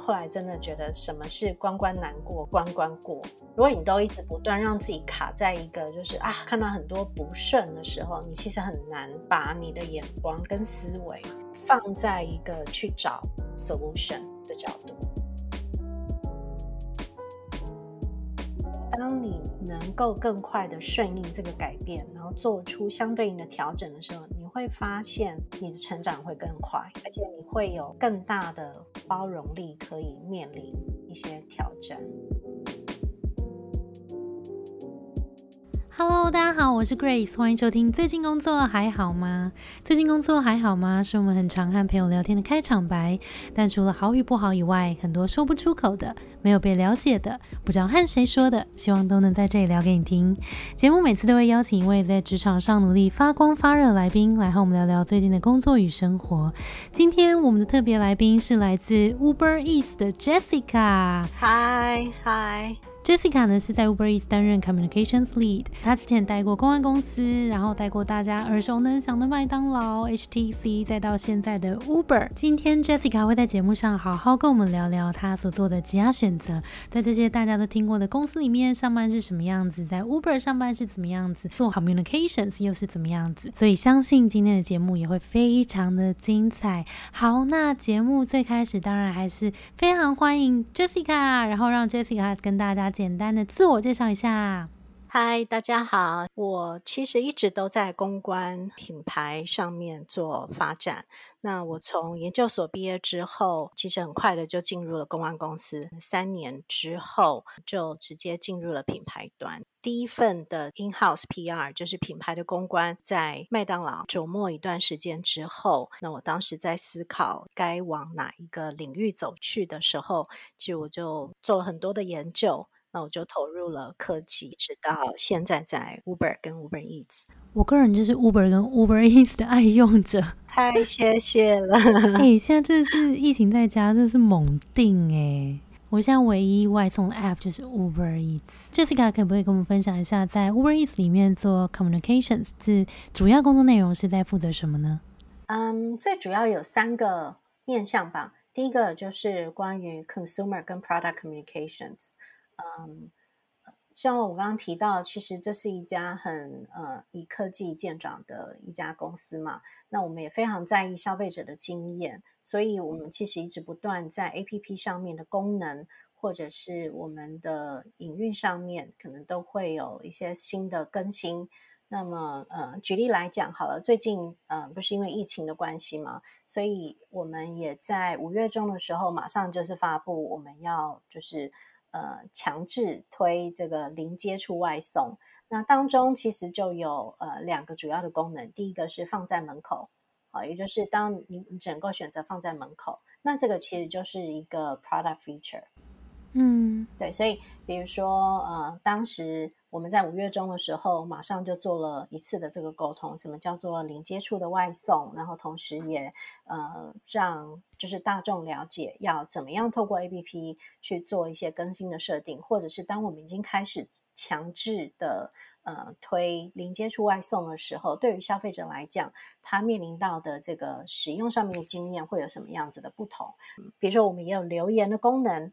后来真的觉得什么是关关难过关关过。如果你都一直不断让自己卡在一个就是啊，看到很多不顺的时候，你其实很难把你的眼光跟思维放在一个去找 solution 的角度。当你能够更快的顺应这个改变，然后做出相对应的调整的时候，会发现你的成长会更快，而且你会有更大的包容力，可以面临一些挑战。Hello，大家好，我是 Grace，欢迎收听。最近工作还好吗？最近工作还好吗？是我们很常和朋友聊天的开场白。但除了好与不好以外，很多说不出口的，没有被了解的，不知道和谁说的，希望都能在这里聊给你听。节目每次都会邀请一位在职场上努力发光发热来宾，来和我们聊聊最近的工作与生活。今天我们的特别来宾是来自 Uber Eats 的 Jessica。嗨嗨。Jessica 呢是在 Uberis 担任 Communications Lead，她之前待过公关公司，然后待过大家耳熟能详的麦当劳、HTC，再到现在的 Uber。今天 Jessica 会在节目上好好跟我们聊聊她所做的其他选择，在这些大家都听过的公司里面上班是什么样子，在 Uber 上班是怎么样子，做 Communications 又是怎么样子。所以相信今天的节目也会非常的精彩。好，那节目最开始当然还是非常欢迎 Jessica，然后让 Jessica 跟大家。简单的自我介绍一下。嗨，大家好，我其实一直都在公关品牌上面做发展。那我从研究所毕业之后，其实很快的就进入了公关公司。三年之后，就直接进入了品牌端。第一份的 in-house PR 就是品牌的公关，在麦当劳琢磨一段时间之后，那我当时在思考该往哪一个领域走去的时候，其实我就做了很多的研究。那我就投入了科技，直到现在在 Uber 跟 Uber Eats。我个人就是 Uber 跟 Uber Eats 的爱用者，太谢谢了。哎，现在真的是疫情在家，真的是猛定哎！我现在唯一外送的 App 就是 Uber Eats。Jessica 可不可以跟我们分享一下，在 Uber Eats 里面做 Communications 是主要工作内容是在负责什么呢？嗯，最主要有三个面向吧。第一个就是关于 Consumer 跟 Product Communications。嗯，像我刚刚提到，其实这是一家很呃以科技见长的一家公司嘛。那我们也非常在意消费者的经验，所以我们其实一直不断在 A P P 上面的功能，或者是我们的营运上面，可能都会有一些新的更新。那么，呃，举例来讲好了，最近呃不是因为疫情的关系嘛，所以我们也在五月中的时候，马上就是发布我们要就是。呃，强制推这个零接触外送，那当中其实就有呃两个主要的功能。第一个是放在门口，啊，也就是当你整个选择放在门口，那这个其实就是一个 product feature。嗯，对，所以比如说呃，当时。我们在五月中的时候，马上就做了一次的这个沟通，什么叫做零接触的外送，然后同时也呃让就是大众了解要怎么样透过 A P P 去做一些更新的设定，或者是当我们已经开始强制的呃推零接触外送的时候，对于消费者来讲，他面临到的这个使用上面的经验会有什么样子的不同？比如说，我们也有留言的功能。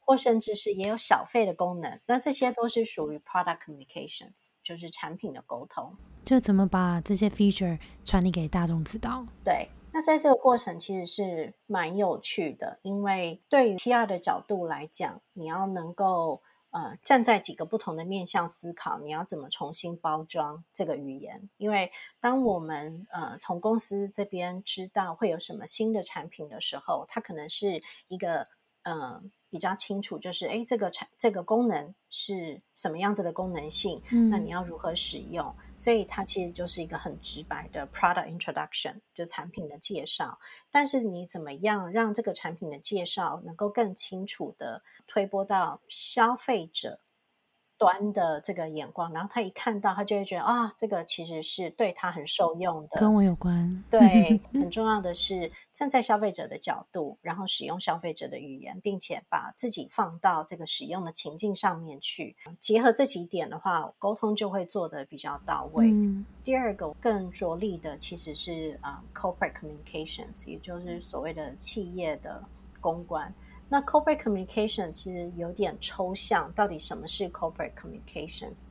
或甚至是也有小费的功能，那这些都是属于 product communications，就是产品的沟通。就怎么把这些 feature 传递给大众知道？对，那在这个过程其实是蛮有趣的，因为对于 PR 的角度来讲，你要能够呃站在几个不同的面向思考，你要怎么重新包装这个语言？因为当我们呃从公司这边知道会有什么新的产品的时候，它可能是一个嗯。比较清楚，就是哎，这个产这个功能是什么样子的功能性？嗯，那你要如何使用？所以它其实就是一个很直白的 product introduction，就产品的介绍。但是你怎么样让这个产品的介绍能够更清楚的推播到消费者？端的这个眼光，然后他一看到，他就会觉得啊，这个其实是对他很受用的，跟我有关。对，很 重要的是站在消费者的角度，然后使用消费者的语言，并且把自己放到这个使用的情境上面去，结合这几点的话，沟通就会做得比较到位。第二个更着力的其实是啊，corporate communications，也就是所谓的企业的公关。那 corporate communication 其实有点抽象，到底什么是 corporate communications？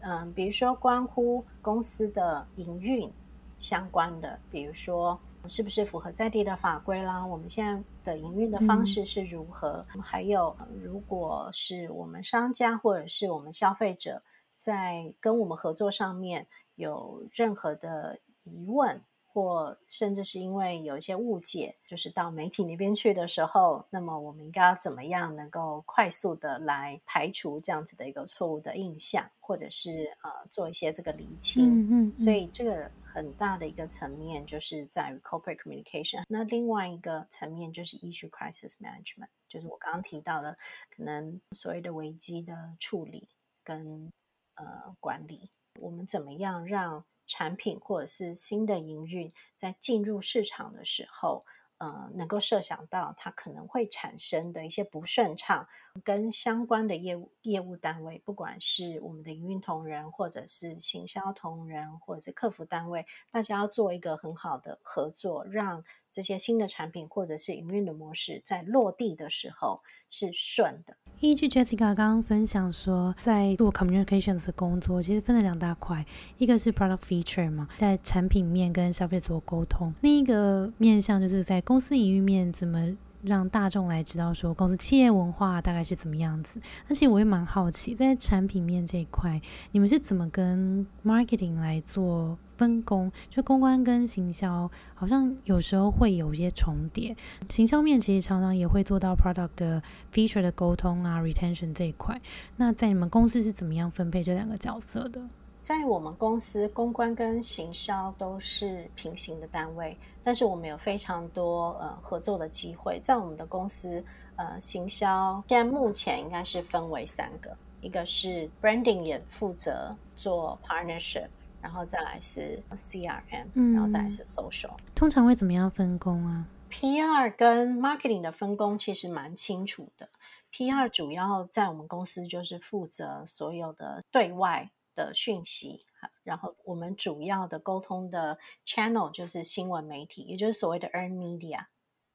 嗯，比如说关乎公司的营运相关的，比如说是不是符合在地的法规啦？我们现在的营运的方式是如何？还有，如果是我们商家或者是我们消费者在跟我们合作上面有任何的疑问。或甚至是因为有一些误解，就是到媒体那边去的时候，那么我们应该要怎么样能够快速的来排除这样子的一个错误的印象，或者是呃做一些这个厘清。嗯嗯。所以这个很大的一个层面就是在于 corporate communication。那另外一个层面就是 issue crisis management，就是我刚刚提到的，可能所谓的危机的处理跟呃管理，我们怎么样让产品或者是新的营运在进入市场的时候，呃，能够设想到它可能会产生的一些不顺畅，跟相关的业务业务单位，不管是我们的营运同仁，或者是行销同仁，或者是客服单位，大家要做一个很好的合作，让这些新的产品或者是营运的模式在落地的时候是顺的。依据 Jessica 刚刚分享说，在做 communications 工作，其实分了两大块，一个是 product feature 嘛，在产品面跟消费者做沟通；另一个面向就是在公司营运面怎么让大众来知道说公司企业文化大概是怎么样子。而且我也蛮好奇，在产品面这一块，你们是怎么跟 marketing 来做？分工就公关跟行销好像有时候会有一些重叠，行销面其实常常也会做到 product 的 feature 的沟通啊，retention 这一块。那在你们公司是怎么样分配这两个角色的？在我们公司，公关跟行销都是平行的单位，但是我们有非常多呃合作的机会。在我们的公司，呃，行销现在目前应该是分为三个，一个是 branding 也负责做 partnership。然后再来是 CRM，然后再来是 social。通常会怎么样分工啊？PR 跟 marketing 的分工其实蛮清楚的。PR 主要在我们公司就是负责所有的对外的讯息，然后我们主要的沟通的 channel 就是新闻媒体，也就是所谓的 earn media，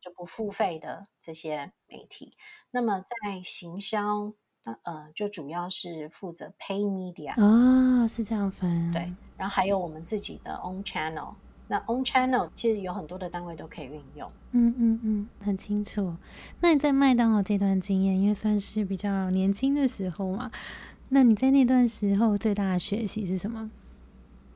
就不付费的这些媒体。那么在行销。那呃，就主要是负责 pay media 啊，是这样分对，然后还有我们自己的 own channel。那 own channel 其实有很多的单位都可以运用。嗯嗯嗯，很清楚。那你在麦当劳这段经验，因为算是比较年轻的时候嘛，那你在那段时候最大的学习是什么？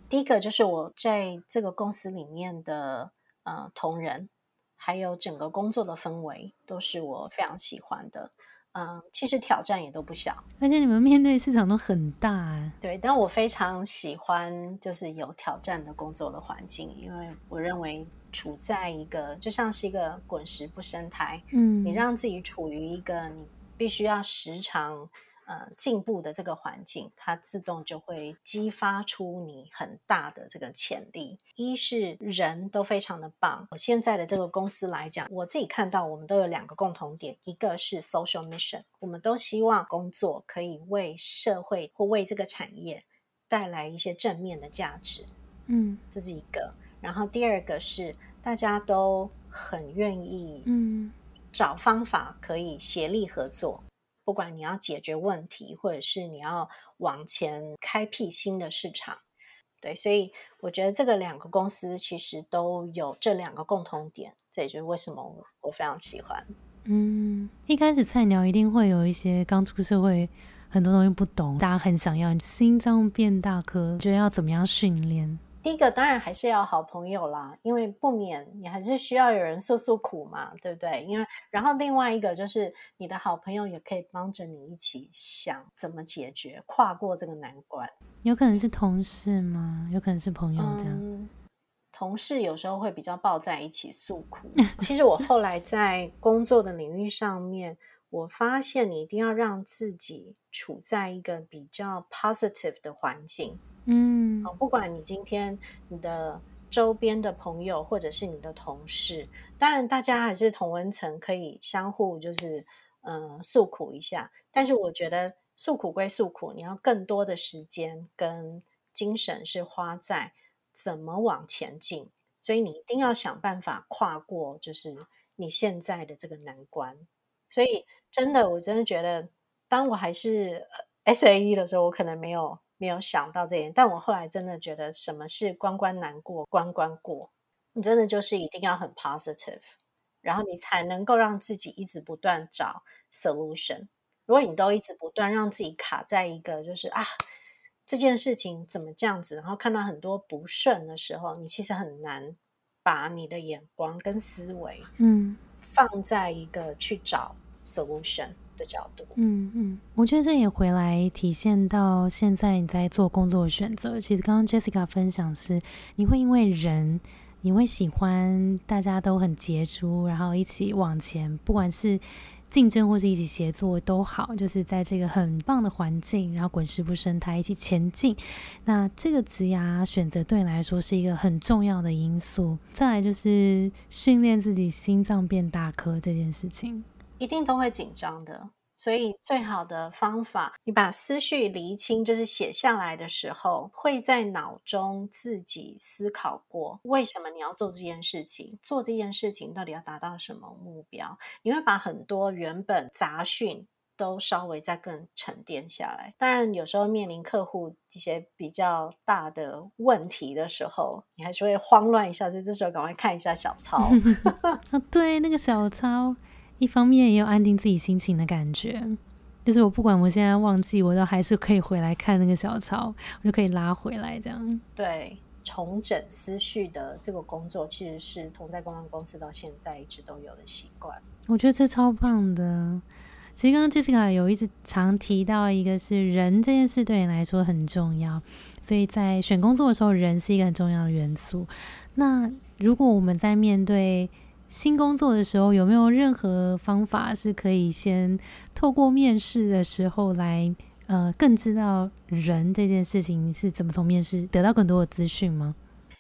第一个就是我在这个公司里面的呃同仁，还有整个工作的氛围，都是我非常喜欢的。嗯，其实挑战也都不小，而且你们面对市场都很大。对，但我非常喜欢就是有挑战的工作的环境，因为我认为处在一个就像是一个滚石不生苔，嗯，你让自己处于一个你必须要时常。呃，进步的这个环境，它自动就会激发出你很大的这个潜力。一是人都非常的棒。我现在的这个公司来讲，我自己看到我们都有两个共同点，一个是 social mission，我们都希望工作可以为社会或为这个产业带来一些正面的价值。嗯，这是一个。然后第二个是大家都很愿意，嗯，找方法可以协力合作。不管你要解决问题，或者是你要往前开辟新的市场，对，所以我觉得这个两个公司其实都有这两个共同点，这也就是为什么我非常喜欢。嗯，一开始菜鸟一定会有一些刚出社会，很多东西不懂，大家很想要心脏变大颗，觉得要怎么样训练？第一个当然还是要好朋友啦，因为不免你还是需要有人诉诉苦嘛，对不对？因为然后另外一个就是你的好朋友也可以帮着你一起想怎么解决、跨过这个难关。有可能是同事吗？有可能是朋友这样。同事有时候会比较抱在一起诉苦。其实我后来在工作的领域上面，我发现你一定要让自己处在一个比较 positive 的环境。嗯，好，不管你今天你的周边的朋友或者是你的同事，当然大家还是同温层，可以相互就是嗯诉苦一下。但是我觉得诉苦归诉苦，你要更多的时间跟精神是花在怎么往前进，所以你一定要想办法跨过就是你现在的这个难关。所以真的，我真的觉得，当我还是 S A E 的时候，我可能没有没有想到这点，但我后来真的觉得，什么是关关难过关关过，你真的就是一定要很 positive，然后你才能够让自己一直不断找 solution。如果你都一直不断让自己卡在一个就是啊这件事情怎么这样子，然后看到很多不顺的时候，你其实很难把你的眼光跟思维，嗯。放在一个去找 solution 的角度。嗯嗯，我觉得这也回来体现到现在你在做工作的选择。其实刚刚 Jessica 分享是，你会因为人，你会喜欢大家都很杰出，然后一起往前，不管是。竞争或是一起协作都好，就是在这个很棒的环境，然后滚石不生态一起前进。那这个职涯选择对你来说是一个很重要的因素。再来就是训练自己心脏变大颗这件事情，一定都会紧张的。所以，最好的方法，你把思绪厘清，就是写下来的时候，会在脑中自己思考过，为什么你要做这件事情？做这件事情到底要达到什么目标？你会把很多原本杂讯都稍微再更沉淀下来。当然，有时候面临客户一些比较大的问题的时候，你还是会慌乱一下，所以这时候赶快看一下小 抄。啊，对，那个小抄。一方面也有安定自己心情的感觉，就是我不管我现在忘记，我都还是可以回来看那个小抄，我就可以拉回来这样。对，重整思绪的这个工作，其实是从在公关公司到现在一直都有的习惯。我觉得这超棒的。其实刚刚 Jessica 有一直常提到，一个是人这件事对你来说很重要，所以在选工作的时候，人是一个很重要的元素。那如果我们在面对新工作的时候，有没有任何方法是可以先透过面试的时候来，呃，更知道人这件事情是怎么从面试得到更多的资讯吗？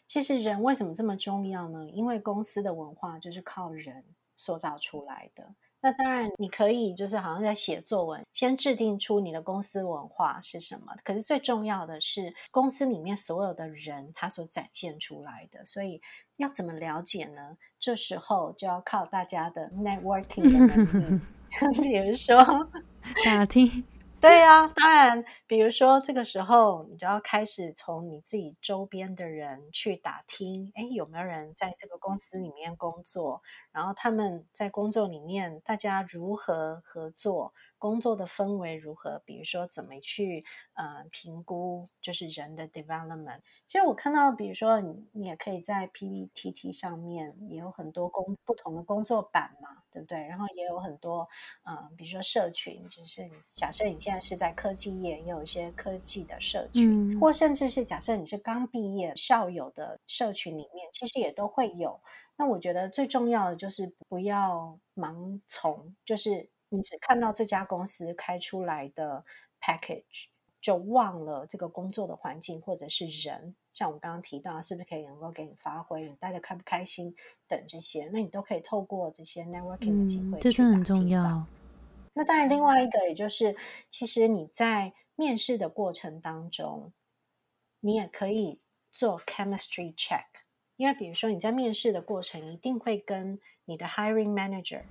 其实人为什么这么重要呢？因为公司的文化就是靠人塑造出来的。那当然，你可以就是好像在写作文，先制定出你的公司文化是什么。可是最重要的是公司里面所有的人他所展现出来的。所以要怎么了解呢？这时候就要靠大家的 networking 的能力，就 比如说 打听。对呀，当然，比如说这个时候，你就要开始从你自己周边的人去打听，哎，有没有人在这个公司里面工作？然后他们在工作里面，大家如何合作？工作的氛围如何？比如说怎么去呃评估，就是人的 development。其实我看到，比如说你你也可以在 PPT 上面也有很多工不同的工作版嘛，对不对？然后也有很多嗯，比如说社群，就是假设你现在是在科技业，也有一些科技的社群，或甚至是假设你是刚毕业校友的社群里面，其实也都会有。那我觉得最重要的就是不要盲从，就是。你只看到这家公司开出来的 package，就忘了这个工作的环境或者是人。像我刚刚提到，是不是可以能够给你发挥，你待的开不开心等这些，那你都可以透过这些 networking 的机会，这是很重要。那当然，另外一个也就是，其实你在面试的过程当中，你也可以做 chemistry check，因为比如说你在面试的过程，一定会跟你的 hiring manager。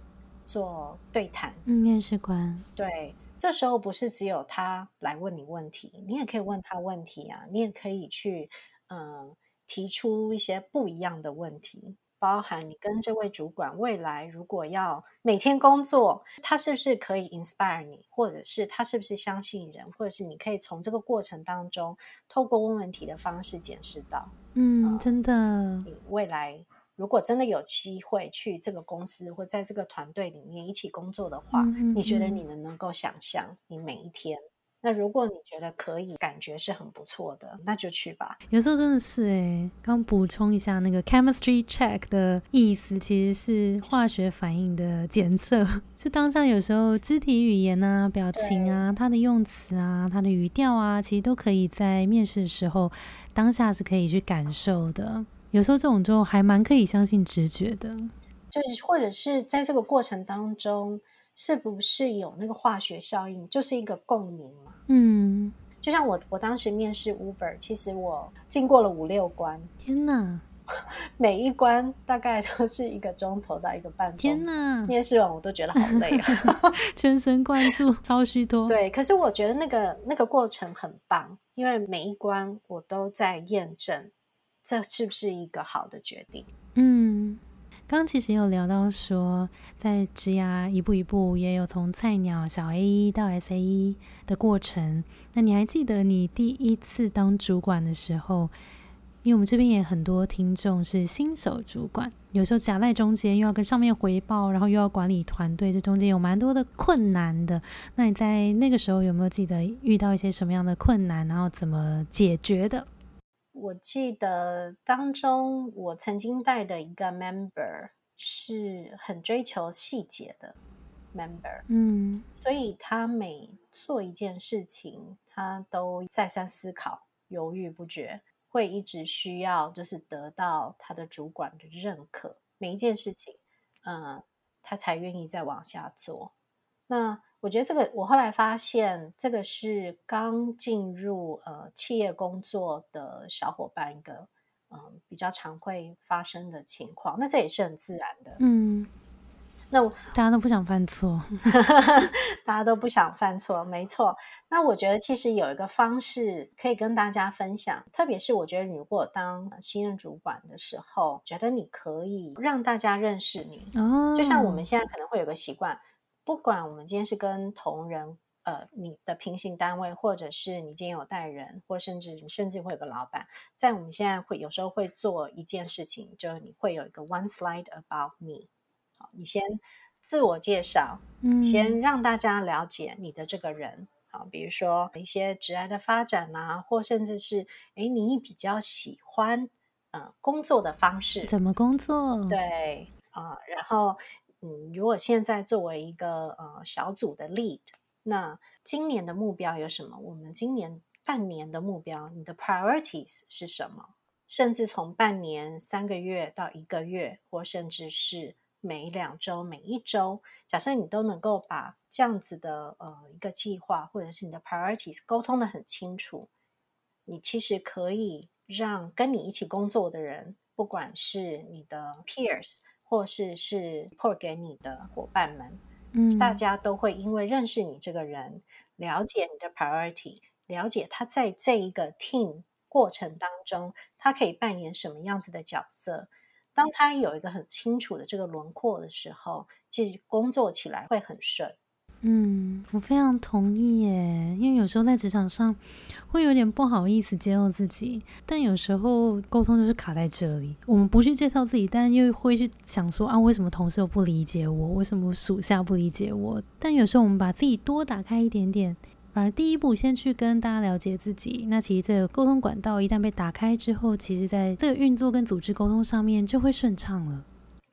做对谈，嗯，面试官对，这时候不是只有他来问你问题，你也可以问他问题啊，你也可以去嗯提出一些不一样的问题，包含你跟这位主管未来如果要每天工作，他是不是可以 inspire 你，或者是他是不是相信人，或者是你可以从这个过程当中透过问问题的方式检视到，嗯，真的，你未来。如果真的有机会去这个公司或在这个团队里面一起工作的话，你觉得你能能够想象你每一天？那如果你觉得可以，感觉是很不错的，那就去吧。有时候真的是哎，刚补充一下，那个 chemistry check 的意思其实是化学反应的检测，是当下有时候肢体语言啊、表情啊、它的用词啊、它的语调啊，其实都可以在面试的时候当下是可以去感受的。有时候这种就还蛮可以相信直觉的，就是或者是在这个过程当中，是不是有那个化学效应，就是一个共鸣嘛？嗯，就像我我当时面试 Uber，其实我经过了五六关，天哪！每一关大概都是一个钟头到一个半钟。天哪！面试完我都觉得好累啊，全神贯注，超虚脱。对，可是我觉得那个那个过程很棒，因为每一关我都在验证这是不是一个好的决定。嗯。刚其实有聊到说，在职涯一步一步，也有从菜鸟小 A 一到 S A 一的过程。那你还记得你第一次当主管的时候？因为我们这边也很多听众是新手主管，有时候夹在中间，又要跟上面回报，然后又要管理团队，这中间有蛮多的困难的。那你在那个时候有没有记得遇到一些什么样的困难，然后怎么解决的？我记得当中，我曾经带的一个 member 是很追求细节的 member，嗯，所以他每做一件事情，他都再三思考，犹豫不决，会一直需要就是得到他的主管的认可，每一件事情，嗯，他才愿意再往下做。那我觉得这个，我后来发现，这个是刚进入呃企业工作的小伙伴一个嗯比较常会发生的情况。那这也是很自然的，嗯。那大家都不想犯错，大家都不想犯错，没错。那我觉得其实有一个方式可以跟大家分享，特别是我觉得如果当新任主管的时候，觉得你可以让大家认识你。哦，就像我们现在可能会有个习惯。不管我们今天是跟同仁，呃，你的平行单位，或者是你今天有带人，或甚至你甚至会有个老板，在我们现在会有时候会做一件事情，就是你会有一个 one slide about me，好，你先自我介绍，嗯，先让大家了解你的这个人，啊，比如说一些职业的发展啊，或甚至是，哎，你比较喜欢，呃，工作的方式，怎么工作？对，啊，然后。嗯，如果现在作为一个呃小组的 lead，那今年的目标有什么？我们今年半年的目标，你的 priorities 是什么？甚至从半年、三个月到一个月，或甚至是每两周、每一周，假设你都能够把这样子的呃一个计划，或者是你的 priorities 沟通的很清楚，你其实可以让跟你一起工作的人，不管是你的 peers。或是是 report 给你的伙伴们，嗯，大家都会因为认识你这个人，了解你的 priority，了解他在这一个 team 过程当中，他可以扮演什么样子的角色。当他有一个很清楚的这个轮廓的时候，其实工作起来会很顺。嗯，我非常同意耶，因为有时候在职场上会有点不好意思揭露自己，但有时候沟通就是卡在这里。我们不去介绍自己，但又会去想说啊，为什么同事又不理解我？为什么属下不理解我？但有时候我们把自己多打开一点点，反而第一步先去跟大家了解自己。那其实这个沟通管道一旦被打开之后，其实在这个运作跟组织沟通上面就会顺畅了。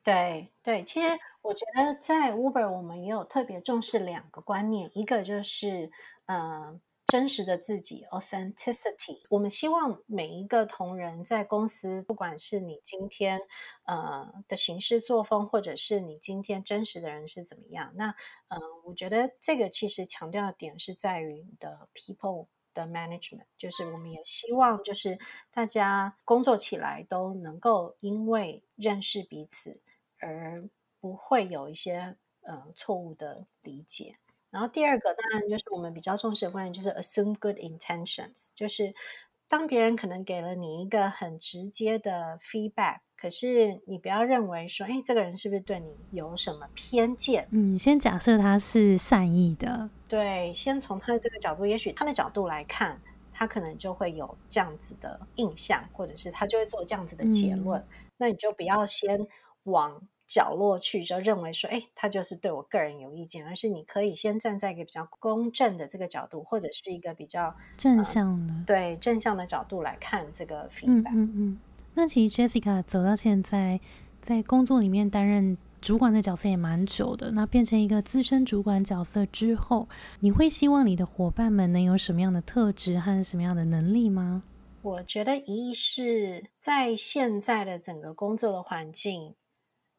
对对，其实。我觉得在 Uber，我们也有特别重视两个观念，一个就是，呃，真实的自己 （authenticity）。我们希望每一个同仁在公司，不管是你今天呃的行事作风，或者是你今天真实的人是怎么样，那，嗯，我觉得这个其实强调的点是在于你的 people 的 management，就是我们也希望就是大家工作起来都能够因为认识彼此而。不会有一些呃错误的理解。然后第二个当然就是我们比较重视的观念，就是 assume good intentions，就是当别人可能给了你一个很直接的 feedback，可是你不要认为说，哎，这个人是不是对你有什么偏见？嗯，先假设他是善意的，对，先从他的这个角度，也许他的角度来看，他可能就会有这样子的印象，或者是他就会做这样子的结论。那你就不要先往。角落去就认为说，哎，他就是对我个人有意见，而是你可以先站在一个比较公正的这个角度，或者是一个比较正向的，对正向的角度来看这个 feedback。嗯嗯嗯。那其实 Jessica 走到现在，在工作里面担任主管的角色也蛮久的。那变成一个资深主管角色之后，你会希望你的伙伴们能有什么样的特质和什么样的能力吗？我觉得一是在现在的整个工作的环境。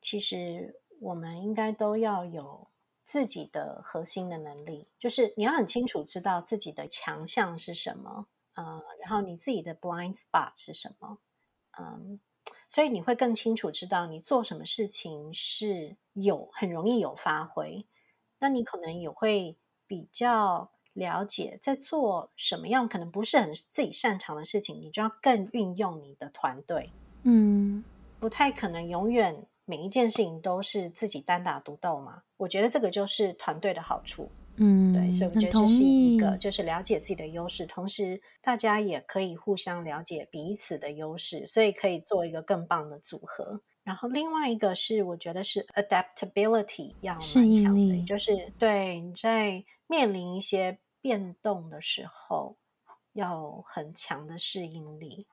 其实我们应该都要有自己的核心的能力，就是你要很清楚知道自己的强项是什么，呃，然后你自己的 blind spot 是什么，嗯，所以你会更清楚知道你做什么事情是有很容易有发挥，那你可能也会比较了解在做什么样可能不是很自己擅长的事情，你就要更运用你的团队，嗯，不太可能永远每一件事情都是自己单打独斗嘛。我觉得这个就是团队的好处。嗯，对，所以我觉得这是一个，就是了解自己的优势，同时大家也可以互相了解彼此的优势，所以可以做一个更棒的组合。然后另外一个是，我觉得是 adaptability 要蛮强的，就是对你在面临一些变动的时候，要很强的适应力。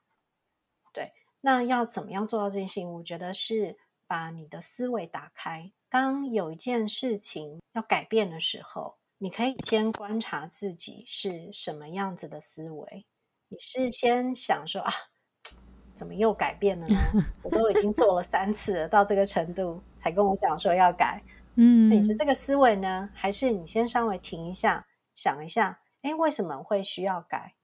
对，那要怎么样做到这件事情？我觉得是把你的思维打开，当有一件事情要改变的时候。你可以先观察自己是什么样子的思维。你是先想说啊，怎么又改变了呢？我都已经做了三次了，到这个程度才跟我讲说要改。嗯，你是这个思维呢，还是你先稍微停一下，想一下，哎，为什么会需要改？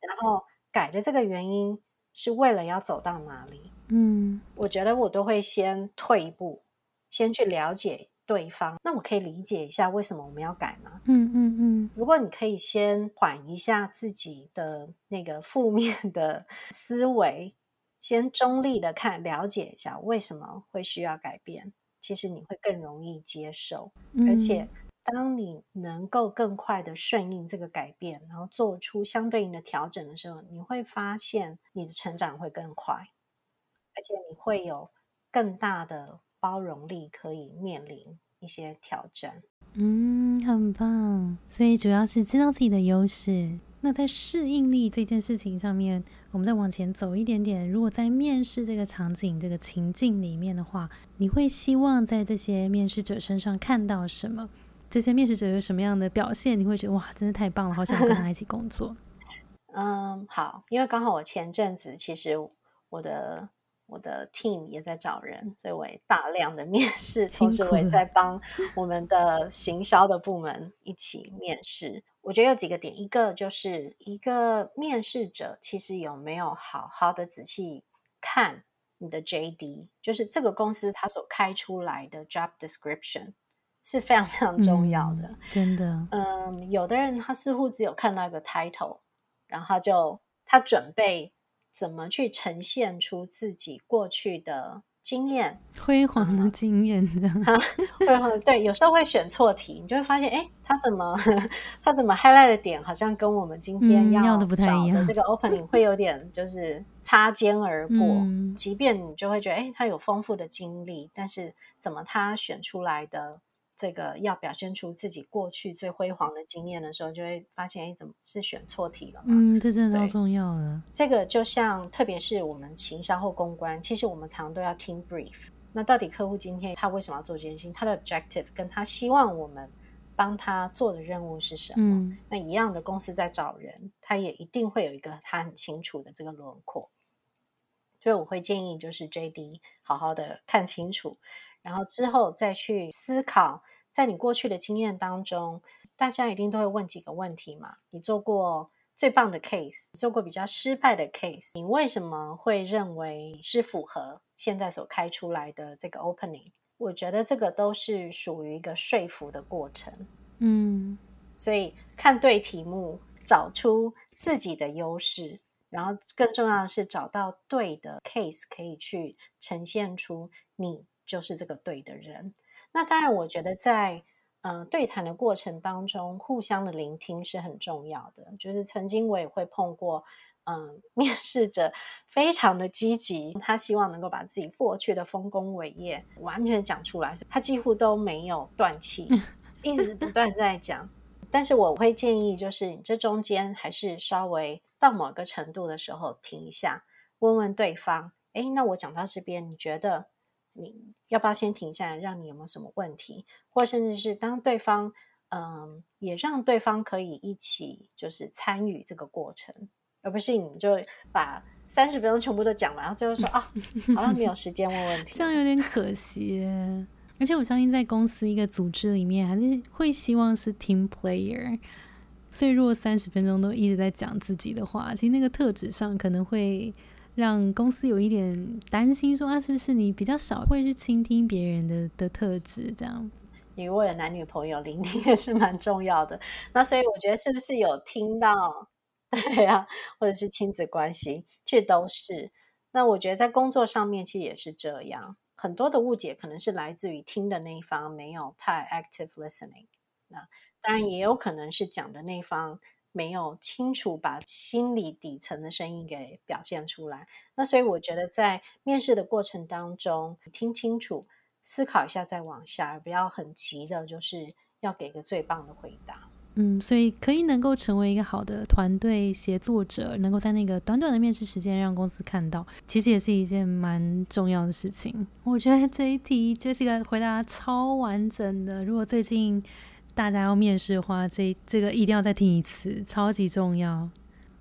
然后改的这个原因是为了要走到哪里？嗯，我觉得我都会先退一步，先去了解。对方，那我可以理解一下为什么我们要改吗？嗯嗯嗯。如果你可以先缓一下自己的那个负面的思维，先中立的看，了解一下为什么会需要改变，其实你会更容易接受。而且，当你能够更快的顺应这个改变，然后做出相对应的调整的时候，你会发现你的成长会更快，而且你会有更大的。包容力可以面临一些挑战，嗯，很棒。所以主要是知道自己的优势。那在适应力这件事情上面，我们再往前走一点点。如果在面试这个场景、这个情境里面的话，你会希望在这些面试者身上看到什么？这些面试者有什么样的表现？你会觉得哇，真的太棒了，好想跟他一起工作。嗯，好，因为刚好我前阵子其实我的。我的 team 也在找人，所以我也大量的面试，同时我也在帮我们的行销的部门一起面试。我觉得有几个点，一个就是一个面试者其实有没有好好的仔细看你的 JD，就是这个公司它所开出来的 job description 是非常非常重要的，真的。嗯，有的人他似乎只有看到一个 title，然后就他准备。怎么去呈现出自己过去的经验、辉煌的经验？这样，辉煌的对，有时候会选错题，你就会发现，哎，他怎么他怎么 highlight 的点，好像跟我们今天要的不太一样。这个 opening 会有点就是擦肩而过。即便你就会觉得，哎，他有丰富的经历，但是怎么他选出来的？这个要表现出自己过去最辉煌的经验的时候，就会发现，哎，怎么是选错题了？嗯，这真的超重要的。这个就像，特别是我们行销或公关，其实我们常常都要听 brief。那到底客户今天他为什么要做这件事情？他的 objective 跟他希望我们帮他做的任务是什么？那一样的公司在找人，他也一定会有一个他很清楚的这个轮廓。所以我会建议，就是 JD 好好的看清楚。然后之后再去思考，在你过去的经验当中，大家一定都会问几个问题嘛？你做过最棒的 case，做过比较失败的 case，你为什么会认为是符合现在所开出来的这个 opening？我觉得这个都是属于一个说服的过程。嗯，所以看对题目，找出自己的优势，然后更重要的是找到对的 case，可以去呈现出你。就是这个对的人。那当然，我觉得在呃对谈的过程当中，互相的聆听是很重要的。就是曾经我也会碰过，嗯，面试者非常的积极，他希望能够把自己过去的丰功伟业完全讲出来，他几乎都没有断气，一直不断在讲。但是我会建议，就是你这中间还是稍微到某个程度的时候停一下，问问对方：哎，那我讲到这边，你觉得？你要不要先停下来，让你有没有什么问题，或甚至是当对方，嗯，也让对方可以一起就是参与这个过程，而不是你就把三十分钟全部都讲完，然后最后说啊，好像没有时间问问题，这样有点可惜。而且我相信在公司一个组织里面，还是会希望是 team player，所以如果三十分钟都一直在讲自己的话，其实那个特质上可能会。让公司有一点担心，说啊，是不是你比较少会去倾听别人的的特质？这样，你如果有男女朋友，聆听也是蛮重要的。那所以我觉得，是不是有听到？对呀，或者是亲子关系，其实都是。那我觉得在工作上面，其实也是这样。很多的误解可能是来自于听的那一方没有太 active listening。那当然也有可能是讲的那一方没有清楚把心理底层的声音给表现出来。那所以我觉得在面试的过程当中，听清楚，思考一下再往下，而不要很急的，就是要给个最棒的回答。嗯，所以可以能够成为一个好的团队协作者，能够在那个短短的面试时间让公司看到，其实也是一件蛮重要的事情。我觉得这一题 Jessica 回答超完整的。如果最近大家要面试的话，这这个一定要再听一次，超级重要。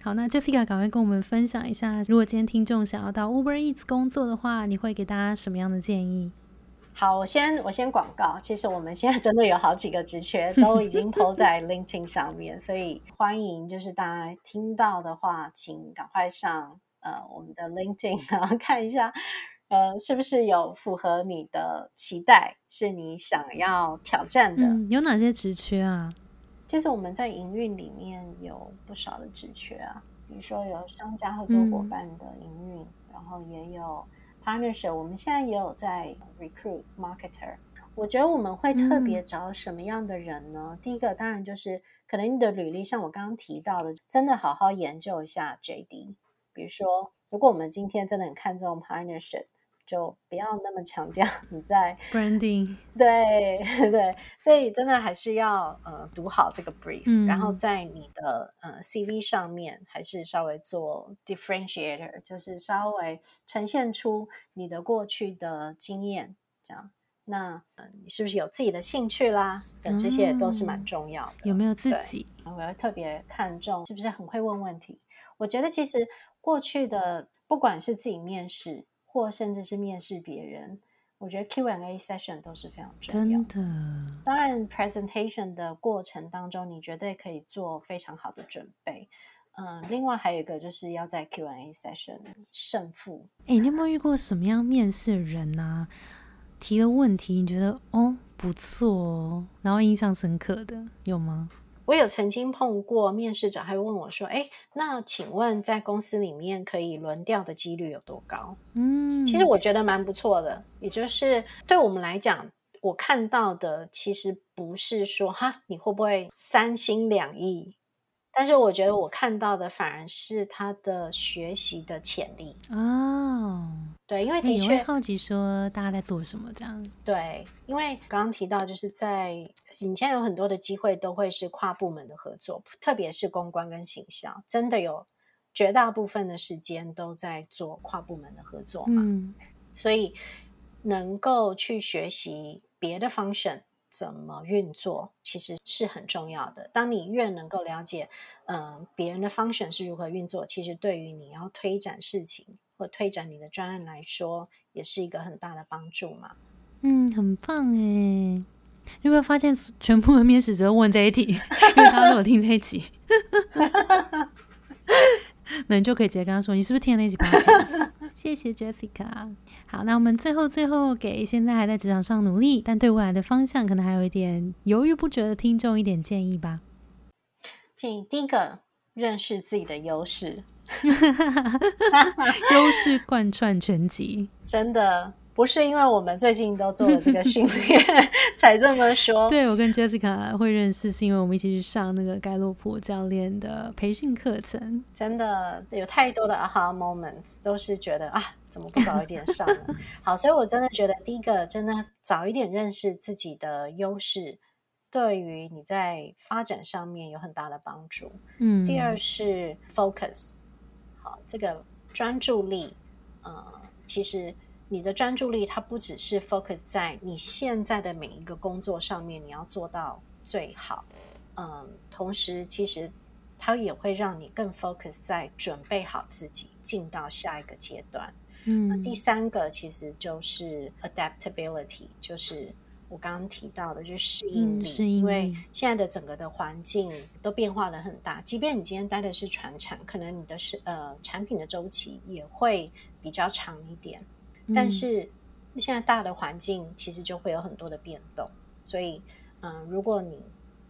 好，那 Jessica 赶快跟我们分享一下，如果今天听众想要到 Uber Eats 工作的话，你会给大家什么样的建议？好，我先我先广告。其实我们现在真的有好几个职缺都已经 PO 在 LinkedIn 上面，所以欢迎就是大家听到的话，请赶快上呃我们的 LinkedIn 然后看一下，呃是不是有符合你的期待，是你想要挑战的。有哪些职缺啊？其实我们在营运里面有不少的职缺啊，比如说有商家合作伙伴的营运，然后也有。partnership，我们现在也有在 recruit marketer。我觉得我们会特别找什么样的人呢？第一个当然就是可能你的履历，像我刚刚提到的，真的好好研究一下 JD。比如说，如果我们今天真的很看重 partnership。就不要那么强调 你在 branding，对 对，所以真的还是要呃读好这个 brief，然后在你的呃 CV 上面还是稍微做 differentiator，就是稍微呈现出你的过去的经验，这样。那你是不是有自己的兴趣啦？等这些都是蛮重要的。有没有自己？我要特别看重是不是很会问问题。我觉得其实过去的不管是自己面试。或甚至是面试别人，我觉得 Q&A session 都是非常重要的。当然，presentation 的过程当中，你绝对可以做非常好的准备。嗯，另外还有一个就是要在 Q&A session 胜负。哎，你有没有遇过什么样面试人啊？提的问题你觉得哦不错，然后印象深刻的有吗？我有曾经碰过面试者，还问我说：“哎，那请问在公司里面可以轮调的几率有多高？”嗯，其实我觉得蛮不错的。也就是对我们来讲，我看到的其实不是说哈你会不会三心两意。但是我觉得我看到的反而是他的学习的潜力哦，对，因为的确好奇说大家在做什么这样。对，因为刚刚提到就是在以前有很多的机会都会是跨部门的合作，特别是公关跟形象，真的有绝大部分的时间都在做跨部门的合作嘛，嗯所以能够去学习别的 function。怎么运作其实是很重要的。当你越能够了解，嗯，别人的 function 是如何运作，其实对于你要推展事情或推展你的专案来说，也是一个很大的帮助嘛。嗯，很棒哎！有没有发现全部的面试者问这一题？因为他都有听这一集。那你就可以直接跟他说，你是不是听了那集谢谢 Jessica。好，那我们最后最后给现在还在职场上努力，但对未来的方向可能还有一点犹豫不决的听众一点建议吧。建议第一个，认识自己的优势，优势贯穿全集，真的。不是因为我们最近都做了这个训练 才这么说。对我跟 Jessica 会认识，是因为我们一起去上那个盖洛普教练的培训课程。真的有太多的 aha moments，都是觉得啊，怎么不早一点上呢？好，所以我真的觉得，第一个，真的早一点认识自己的优势，对于你在发展上面有很大的帮助。嗯。第二是 focus，好，这个专注力，呃，其实。你的专注力，它不只是 focus 在你现在的每一个工作上面，你要做到最好。嗯，同时其实它也会让你更 focus 在准备好自己进到下一个阶段。嗯，第三个其实就是 adaptability，就是我刚刚提到的，就是适应力，适应力因为现在的整个的环境都变化的很大。即便你今天待的是船产，可能你的是呃产品的周期也会比较长一点，但是现在大的环境其实就会有很多的变动，所以嗯、如果你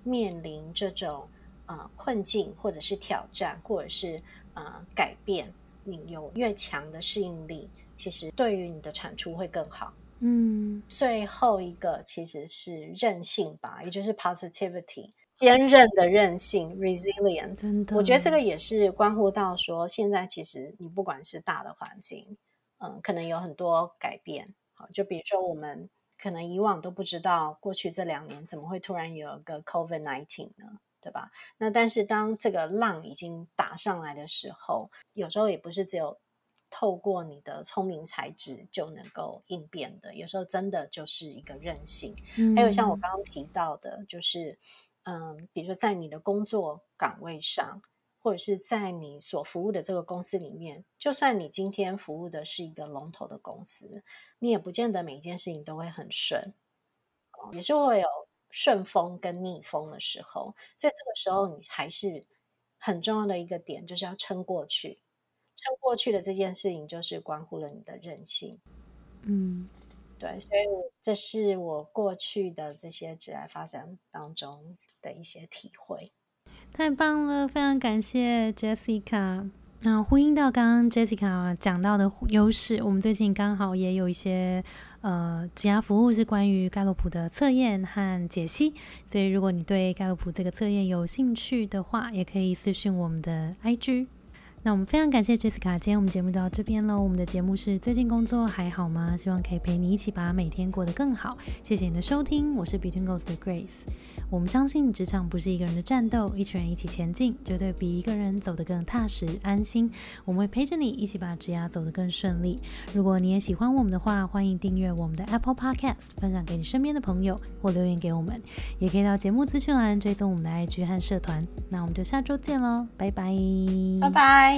面临这种呃困境或者是挑战，或者是呃改变，你有越强的适应力，其实对于你的产出会更好。嗯。最后一个其实是韧性吧，也就是 positivity，坚韧的韧性 resilience 我觉得这个也是关乎到说，现在其实你不管是大的环境，嗯，可能有很多改变。好，就比如说我们可能以往都不知道，过去这两年怎么会突然有一个 COVID nineteen 呢？对吧？那但是当这个浪已经打上来的时候，有时候也不是只有透过你的聪明才智就能够应变的，有时候真的就是一个韧性。嗯，还有像我刚刚提到的，就是嗯，比如说在你的工作岗位上，或者是在你所服务的这个公司里面，就算你今天服务的是一个龙头的公司，你也不见得每一件事情都会很顺，哦也是会有顺风跟逆风的时候，所以这个时候你还是很重要的一个点，就是要撑过去。撑过去的这件事情，就是关乎了你的韧性。嗯对，所以我这是我过去的这些职业发展当中的一些体会。太棒了，非常感谢 Jessica。那呼应到刚刚 Jessica 讲到的优势，我们最近刚好也有一些呃解压服务是关于盖洛普的测验和解析，所以如果你对盖洛普这个测验有兴趣的话，也可以私讯我们的 IG。那我们非常感谢 Jessica，今天我们节目就到这边喽。我们的节目是最近工作还好吗？希望可以陪你一起把每天过得更好。谢谢你的收听，我是 Between Goals 的 Grace。我们相信职场不是一个人的战斗，一群人一起前进，绝对比一个人走得更踏实安心。我们会陪着你一起把职涯走得更顺利。如果你也喜欢我们的话，欢迎订阅我们的 Apple Podcast，分享给你身边的朋友，或留言给我们。也可以到节目资讯栏追踪我们的 IG 和社团。那我们就下周见喽，拜拜，拜拜。